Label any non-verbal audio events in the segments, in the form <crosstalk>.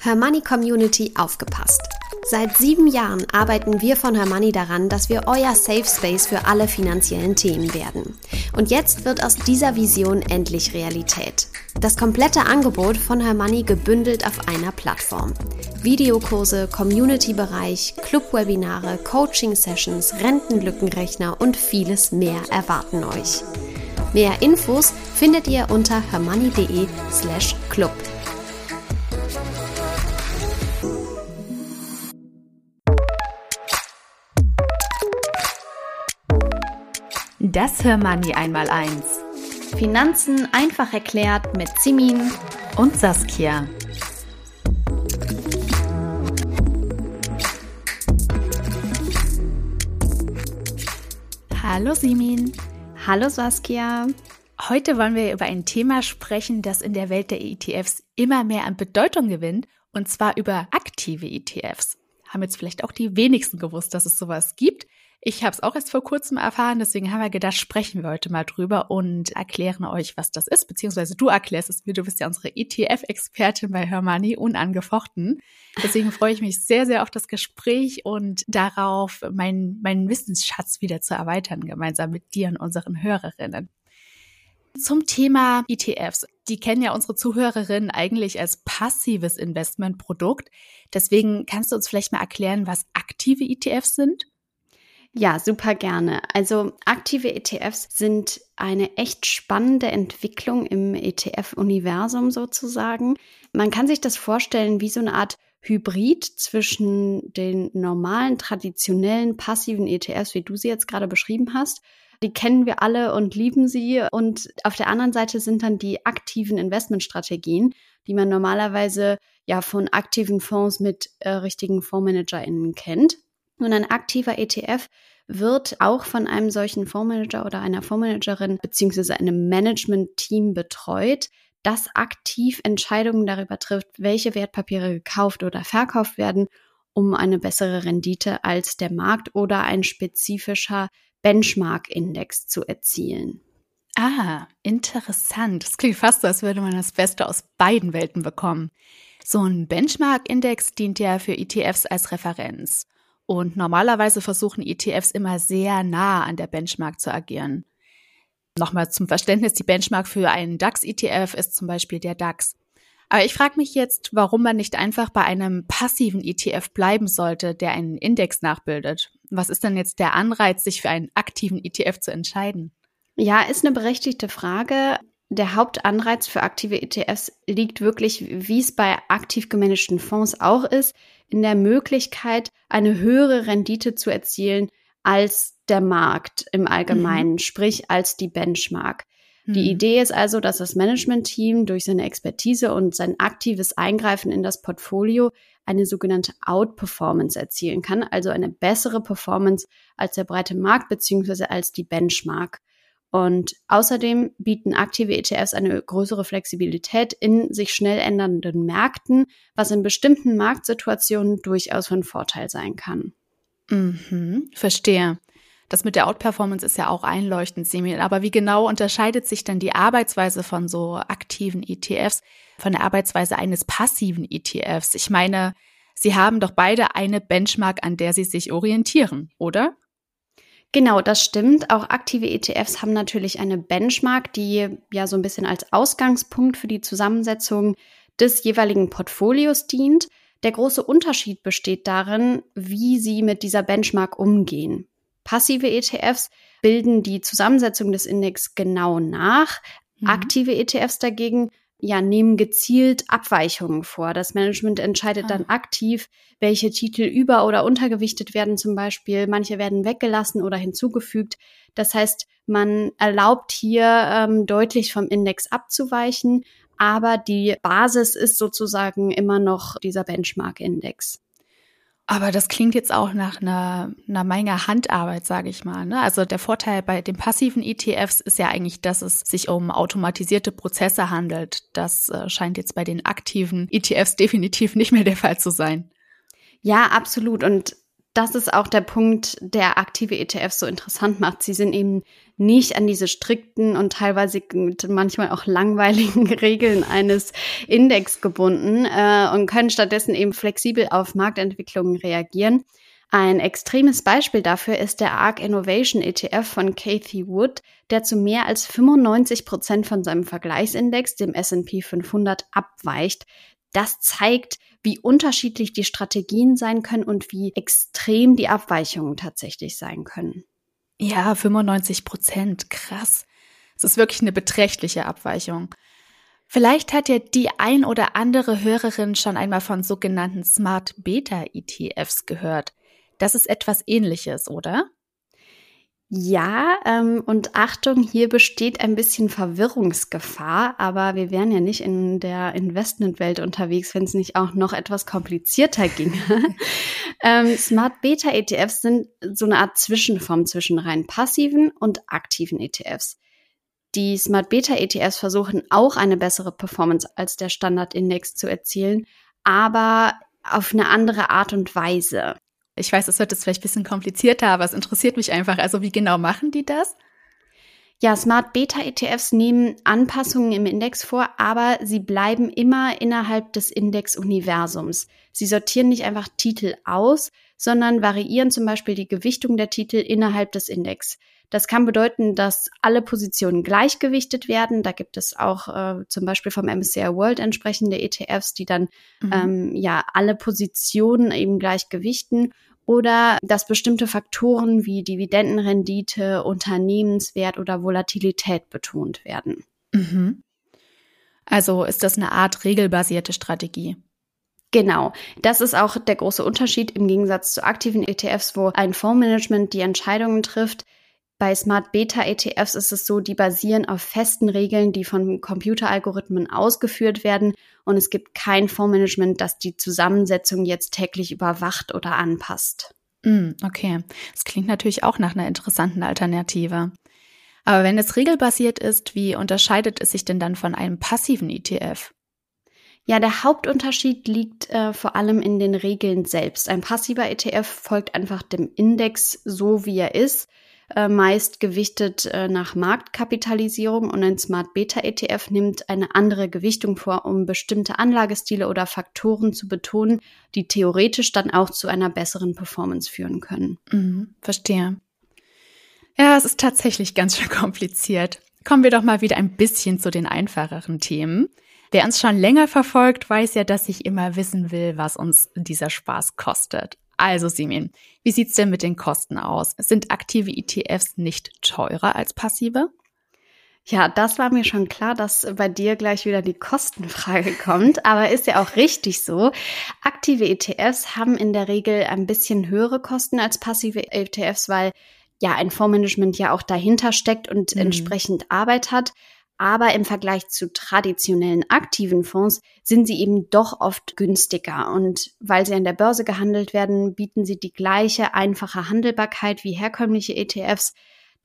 Hermoney Community aufgepasst. Seit sieben Jahren arbeiten wir von Hermoney daran, dass wir euer Safe Space für alle finanziellen Themen werden. Und jetzt wird aus dieser Vision endlich Realität. Das komplette Angebot von Hermoney gebündelt auf einer Plattform. Videokurse, Community-Bereich, Club-Webinare, Coaching-Sessions, Rentenlückenrechner und vieles mehr erwarten euch. Mehr Infos findet ihr unter hermoney.de slash club. Das Hörmoney einmal eins. Finanzen einfach erklärt mit Simin und Saskia. Hallo Simin. Hallo Saskia. Heute wollen wir über ein Thema sprechen, das in der Welt der ETFs immer mehr an Bedeutung gewinnt, und zwar über aktive ETFs. Haben jetzt vielleicht auch die wenigsten gewusst, dass es sowas gibt. Ich habe es auch erst vor kurzem erfahren, deswegen haben wir gedacht, sprechen wir heute mal drüber und erklären euch, was das ist, beziehungsweise du erklärst es mir. Du bist ja unsere ETF-Expertin bei Hermani, unangefochten. Deswegen freue ich mich sehr, sehr auf das Gespräch und darauf, meinen, meinen Wissensschatz wieder zu erweitern, gemeinsam mit dir und unseren Hörerinnen. Zum Thema ETFs. Die kennen ja unsere Zuhörerinnen eigentlich als passives Investmentprodukt. Deswegen kannst du uns vielleicht mal erklären, was aktive ETFs sind? Ja, super gerne. Also aktive ETFs sind eine echt spannende Entwicklung im ETF-Universum sozusagen. Man kann sich das vorstellen wie so eine Art Hybrid zwischen den normalen, traditionellen, passiven ETFs, wie du sie jetzt gerade beschrieben hast. Die kennen wir alle und lieben sie. Und auf der anderen Seite sind dann die aktiven Investmentstrategien, die man normalerweise ja von aktiven Fonds mit äh, richtigen FondsmanagerInnen kennt. Und ein aktiver ETF wird auch von einem solchen Fondsmanager oder einer Fondsmanagerin beziehungsweise einem Management-Team betreut, das aktiv Entscheidungen darüber trifft, welche Wertpapiere gekauft oder verkauft werden, um eine bessere Rendite als der Markt oder ein spezifischer Benchmark-Index zu erzielen. Ah, interessant. Das klingt fast so, als würde man das Beste aus beiden Welten bekommen. So ein Benchmark-Index dient ja für ETFs als Referenz. Und normalerweise versuchen ETFs immer sehr nah an der Benchmark zu agieren. Nochmal zum Verständnis, die Benchmark für einen DAX-ETF ist zum Beispiel der DAX. Aber ich frage mich jetzt, warum man nicht einfach bei einem passiven ETF bleiben sollte, der einen Index nachbildet. Was ist denn jetzt der Anreiz, sich für einen aktiven ETF zu entscheiden? Ja, ist eine berechtigte Frage. Der Hauptanreiz für aktive ETFs liegt wirklich, wie es bei aktiv gemanagten Fonds auch ist, in der Möglichkeit, eine höhere Rendite zu erzielen als der Markt im Allgemeinen, mhm. sprich als die Benchmark. Die mhm. Idee ist also, dass das Management-Team durch seine Expertise und sein aktives Eingreifen in das Portfolio eine sogenannte Outperformance erzielen kann, also eine bessere Performance als der breite Markt beziehungsweise als die Benchmark. Und außerdem bieten aktive ETFs eine größere Flexibilität in sich schnell ändernden Märkten, was in bestimmten Marktsituationen durchaus von Vorteil sein kann. Mhm, verstehe. Das mit der Outperformance ist ja auch einleuchtend, Semil. Aber wie genau unterscheidet sich denn die Arbeitsweise von so aktiven ETFs von der Arbeitsweise eines passiven ETFs? Ich meine, sie haben doch beide eine Benchmark, an der sie sich orientieren, oder? Genau, das stimmt. Auch aktive ETFs haben natürlich eine Benchmark, die ja so ein bisschen als Ausgangspunkt für die Zusammensetzung des jeweiligen Portfolios dient. Der große Unterschied besteht darin, wie sie mit dieser Benchmark umgehen. Passive ETFs bilden die Zusammensetzung des Index genau nach. Mhm. Aktive ETFs dagegen ja, nehmen gezielt Abweichungen vor. Das Management entscheidet ah. dann aktiv, welche Titel über- oder untergewichtet werden zum Beispiel. Manche werden weggelassen oder hinzugefügt. Das heißt, man erlaubt hier ähm, deutlich vom Index abzuweichen, aber die Basis ist sozusagen immer noch dieser Benchmark-Index. Aber das klingt jetzt auch nach einer, einer Menge Handarbeit, sage ich mal. Ne? Also der Vorteil bei den passiven ETFs ist ja eigentlich, dass es sich um automatisierte Prozesse handelt. Das äh, scheint jetzt bei den aktiven ETFs definitiv nicht mehr der Fall zu sein. Ja, absolut. Und das ist auch der Punkt, der aktive ETFs so interessant macht. Sie sind eben nicht an diese strikten und teilweise manchmal auch langweiligen <laughs> Regeln eines Index gebunden äh, und können stattdessen eben flexibel auf Marktentwicklungen reagieren. Ein extremes Beispiel dafür ist der ARC Innovation ETF von Cathy Wood, der zu mehr als 95 Prozent von seinem Vergleichsindex, dem S&P 500, abweicht. Das zeigt, wie unterschiedlich die Strategien sein können und wie extrem die Abweichungen tatsächlich sein können. Ja, 95 Prozent, krass. Es ist wirklich eine beträchtliche Abweichung. Vielleicht hat ja die ein oder andere Hörerin schon einmal von sogenannten Smart Beta ETFs gehört. Das ist etwas ähnliches, oder? Ja, ähm, und Achtung, hier besteht ein bisschen Verwirrungsgefahr, aber wir wären ja nicht in der Investmentwelt unterwegs, wenn es nicht auch noch etwas komplizierter <laughs> ginge. ähm, Smart Beta ETFs sind so eine Art Zwischenform zwischen rein passiven und aktiven ETFs. Die Smart Beta ETFs versuchen auch eine bessere Performance als der Standardindex zu erzielen, aber auf eine andere Art und Weise. Ich weiß, es wird jetzt vielleicht ein bisschen komplizierter, aber es interessiert mich einfach. Also wie genau machen die das? Ja, Smart Beta ETFs nehmen Anpassungen im Index vor, aber sie bleiben immer innerhalb des Index-Universums. Sie sortieren nicht einfach Titel aus, sondern variieren zum Beispiel die Gewichtung der Titel innerhalb des Index. Das kann bedeuten, dass alle Positionen gleichgewichtet werden. Da gibt es auch äh, zum Beispiel vom MSCI World entsprechende ETFs, die dann mhm. ähm, ja alle Positionen eben gleichgewichten oder dass bestimmte Faktoren wie Dividendenrendite, Unternehmenswert oder Volatilität betont werden. Mhm. Also ist das eine Art regelbasierte Strategie? Genau, das ist auch der große Unterschied im Gegensatz zu aktiven ETFs, wo ein Fondsmanagement die Entscheidungen trifft. Bei Smart Beta ETFs ist es so, die basieren auf festen Regeln, die von Computeralgorithmen ausgeführt werden und es gibt kein Fondsmanagement, das die Zusammensetzung jetzt täglich überwacht oder anpasst. Mm, okay, das klingt natürlich auch nach einer interessanten Alternative. Aber wenn es regelbasiert ist, wie unterscheidet es sich denn dann von einem passiven ETF? Ja, der Hauptunterschied liegt äh, vor allem in den Regeln selbst. Ein passiver ETF folgt einfach dem Index so, wie er ist äh, meist gewichtet äh, nach Marktkapitalisierung und ein Smart Beta ETF nimmt eine andere Gewichtung vor, um bestimmte Anlagestile oder Faktoren zu betonen, die theoretisch dann auch zu einer besseren Performance führen können. Mhm, verstehe. Ja, es ist tatsächlich ganz schön <laughs> kompliziert. Kommen wir doch mal wieder ein bisschen zu den einfacheren Themen. Wer uns schon länger verfolgt, weiß ja, dass ich immer wissen will, was uns dieser Spaß kostet. Also Simin, wie sieht's denn mit den Kosten aus? Sind aktive ETFs nicht teurer als passive? Ja, das war mir schon klar, dass bei dir gleich wieder die Kostenfrage <laughs> kommt, aber ist ja auch richtig so. Aktive ETFs haben in der Regel ein bisschen höhere Kosten als passive ETFs, weil ja ein Fondsmanagement ja auch dahinter steckt und mhm. entsprechend Arbeit hat. Aber im Vergleich zu traditionellen aktiven Fonds sind sie eben doch oft günstiger. Und weil sie an der Börse gehandelt werden, bieten sie die gleiche einfache Handelbarkeit wie herkömmliche ETFs,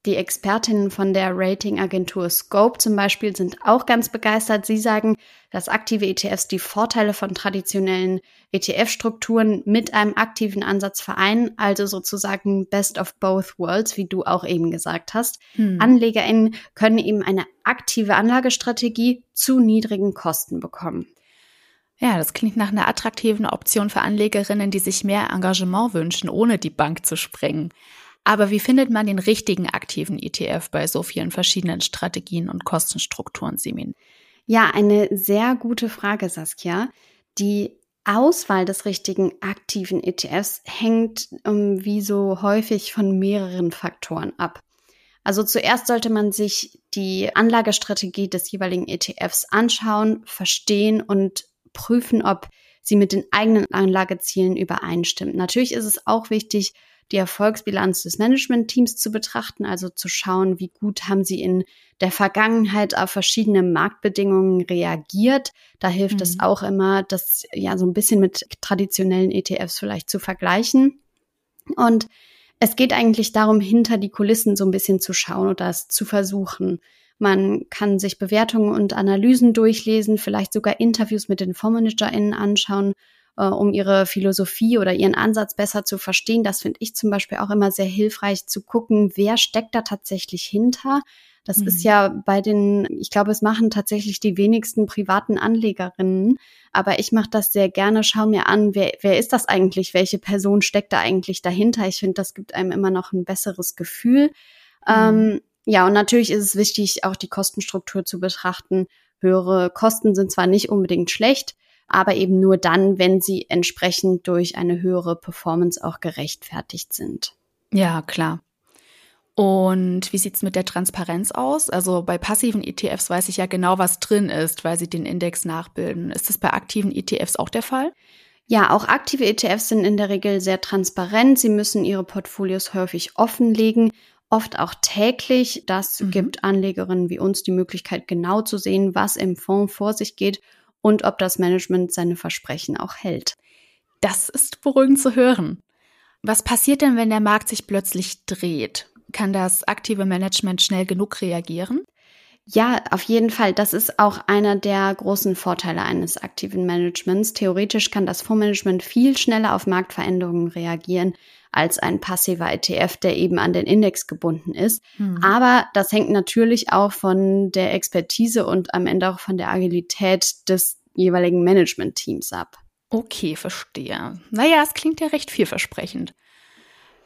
die Expertinnen von der Ratingagentur Scope zum Beispiel sind auch ganz begeistert. Sie sagen, dass aktive ETFs die Vorteile von traditionellen ETF-Strukturen mit einem aktiven Ansatz vereinen, also sozusagen Best of Both Worlds, wie du auch eben gesagt hast. Hm. AnlegerInnen können eben eine aktive Anlagestrategie zu niedrigen Kosten bekommen. Ja, das klingt nach einer attraktiven Option für Anlegerinnen, die sich mehr Engagement wünschen, ohne die Bank zu sprengen. Aber wie findet man den richtigen aktiven ETF bei so vielen verschiedenen Strategien und Kostenstrukturen, Simin? Ja, eine sehr gute Frage, Saskia. Die Auswahl des richtigen aktiven ETFs hängt um, ähm, wie so häufig von mehreren Faktoren ab. Also zuerst sollte man sich die Anlagestrategie des jeweiligen ETFs anschauen, verstehen und prüfen, ob sie mit den eigenen Anlagezielen übereinstimmt. Natürlich ist es auch wichtig, die Erfolgsbilanz des Managementteams zu betrachten, also zu schauen, wie gut haben sie in der Vergangenheit auf verschiedene Marktbedingungen reagiert. Da hilft mhm. es auch immer, das ja so ein bisschen mit traditionellen ETFs vielleicht zu vergleichen. Und es geht eigentlich darum, hinter die Kulissen so ein bisschen zu schauen oder es zu versuchen. Man kann sich Bewertungen und Analysen durchlesen, vielleicht sogar Interviews mit den FondsmanagerInnen anschauen äh, um ihre Philosophie oder ihren Ansatz besser zu verstehen. Das finde ich zum Beispiel auch immer sehr hilfreich zu gucken, wer steckt da tatsächlich hinter. Das mhm. ist ja bei den, ich glaube, es machen tatsächlich die wenigsten privaten Anlegerinnen, aber ich mache das sehr gerne, schau mir an, wer, wer ist das eigentlich, welche Person steckt da eigentlich dahinter. Ich finde, das gibt einem immer noch ein besseres Gefühl. Mhm. Ähm, ja, und natürlich ist es wichtig, auch die Kostenstruktur zu betrachten. Höhere Kosten sind zwar nicht unbedingt schlecht, aber eben nur dann, wenn sie entsprechend durch eine höhere Performance auch gerechtfertigt sind. Ja, klar. Und wie sieht's mit der Transparenz aus? Also bei passiven ETFs weiß ich ja genau, was drin ist, weil sie den Index nachbilden. Ist das bei aktiven ETFs auch der Fall? Ja, auch aktive ETFs sind in der Regel sehr transparent. Sie müssen ihre Portfolios häufig offenlegen, oft auch täglich. Das mhm. gibt Anlegerinnen wie uns die Möglichkeit, genau zu sehen, was im Fonds vor sich geht und ob das Management seine Versprechen auch hält. Das ist beruhigend zu hören. Was passiert denn, wenn der Markt sich plötzlich dreht? Kann das aktive Management schnell genug reagieren? Ja, auf jeden Fall. Das ist auch einer der großen Vorteile eines aktiven Managements. Theoretisch kann das Fondsmanagement viel schneller auf Marktveränderungen reagieren als ein passiver ETF, der eben an den Index gebunden ist. Hm. Aber das hängt natürlich auch von der Expertise und am Ende auch von der Agilität des jeweiligen Management-Teams ab. Okay, verstehe. Naja, es klingt ja recht vielversprechend.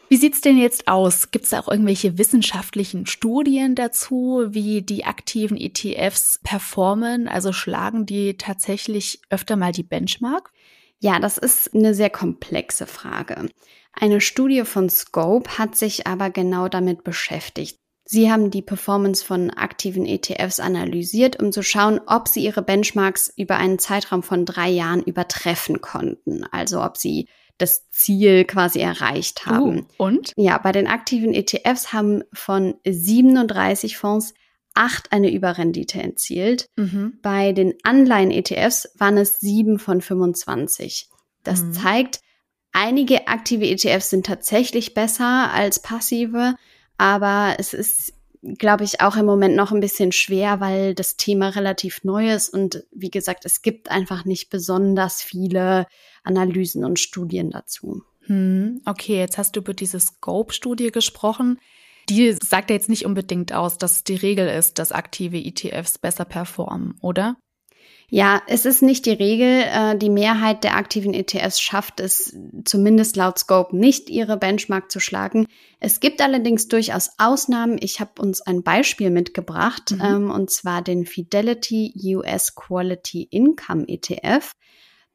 Wie sieht's denn jetzt aus? Gibt es auch irgendwelche wissenschaftlichen Studien dazu, wie die aktiven ETFs performen? Also schlagen die tatsächlich öfter mal die Benchmark? Ja, das ist eine sehr komplexe Frage. Eine Studie von Scope hat sich aber genau damit beschäftigt. Sie haben die Performance von aktiven ETFs analysiert, um zu schauen, ob sie ihre Benchmarks über einen Zeitraum von drei Jahren übertreffen konnten. Also ob sie das Ziel quasi erreicht oh, haben. Uh, und? Ja, bei den aktiven ETFs haben von 37 Fonds acht eine Überrendite erzielt. Mhm. Bei den Anleihen-ETFs waren es sieben von 25. Das mhm. zeigt, einige aktive ETFs sind tatsächlich besser als passive, aber es ist glaube ich, auch im Moment noch ein bisschen schwer, weil das Thema relativ neu ist und wie gesagt, es gibt einfach nicht besonders viele Analysen und Studien dazu. Hm, okay, jetzt hast du über diese Scope-Studie gesprochen. Die sagt ja jetzt nicht unbedingt aus, dass die Regel ist, dass aktive ETFs besser performen, oder? Ja, es ist nicht die Regel. Äh, die Mehrheit der aktiven ETFs schafft es zumindest laut Scope nicht, ihre Benchmark zu schlagen. Es gibt allerdings durchaus Ausnahmen. Ich habe uns ein Beispiel mitgebracht, mhm. ähm, und zwar den Fidelity US Quality Income ETF.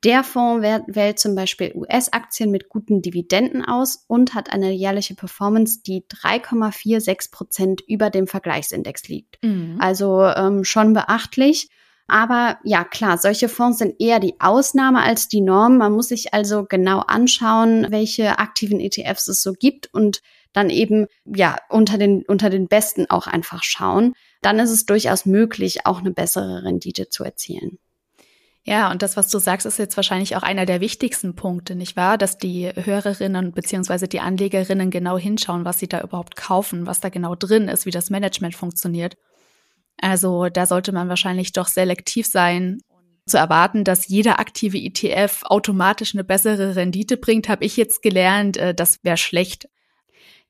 Der Fonds wählt zum Beispiel US-Aktien mit guten Dividenden aus und hat eine jährliche Performance, die 3,46 Prozent über dem Vergleichsindex liegt. Mhm. Also ähm, schon beachtlich. Aber ja, klar, solche Fonds sind eher die Ausnahme als die Norm. Man muss sich also genau anschauen, welche aktiven ETFs es so gibt und dann eben, ja, unter den, unter den besten auch einfach schauen. Dann ist es durchaus möglich, auch eine bessere Rendite zu erzielen. Ja, und das, was du sagst, ist jetzt wahrscheinlich auch einer der wichtigsten Punkte, nicht wahr? Dass die Hörerinnen beziehungsweise die Anlegerinnen genau hinschauen, was sie da überhaupt kaufen, was da genau drin ist, wie das Management funktioniert. Also da sollte man wahrscheinlich doch selektiv sein. Zu erwarten, dass jeder aktive ETF automatisch eine bessere Rendite bringt, habe ich jetzt gelernt, äh, das wäre schlecht.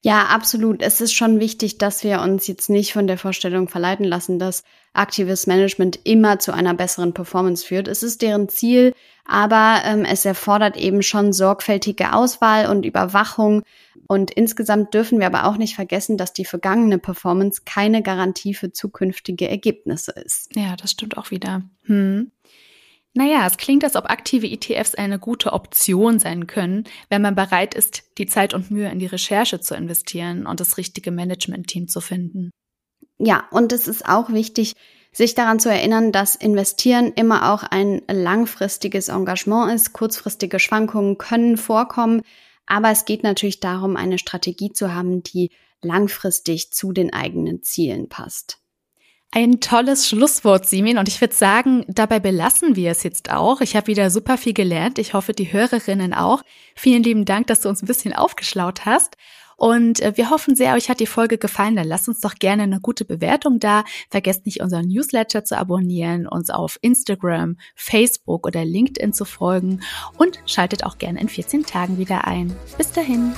Ja, absolut. Es ist schon wichtig, dass wir uns jetzt nicht von der Vorstellung verleiten lassen, dass aktives Management immer zu einer besseren Performance führt. Es ist deren Ziel, aber ähm, es erfordert eben schon sorgfältige Auswahl und Überwachung. Und insgesamt dürfen wir aber auch nicht vergessen, dass die vergangene Performance keine Garantie für zukünftige Ergebnisse ist. Ja, das stimmt auch wieder. Hm. Naja, es klingt, als ob aktive ETFs eine gute Option sein können, wenn man bereit ist, die Zeit und Mühe in die Recherche zu investieren und das richtige Management-Team zu finden. Ja, und es ist auch wichtig, sich daran zu erinnern, dass Investieren immer auch ein langfristiges Engagement ist. Kurzfristige Schwankungen können vorkommen, aber es geht natürlich darum, eine Strategie zu haben, die langfristig zu den eigenen Zielen passt. Ein tolles Schlusswort, Simin. Und ich würde sagen, dabei belassen wir es jetzt auch. Ich habe wieder super viel gelernt. Ich hoffe, die Hörerinnen auch. Vielen lieben Dank, dass du uns ein bisschen aufgeschlaut hast. Und äh, wir hoffen sehr, euch hat die Folge gefallen. Dann lasst uns doch gerne eine gute Bewertung da. Vergesst nicht, unseren Newsletter zu abonnieren, uns auf Instagram, Facebook oder LinkedIn zu folgen und schaltet auch gerne in 14 Tagen wieder ein. Bis dahin.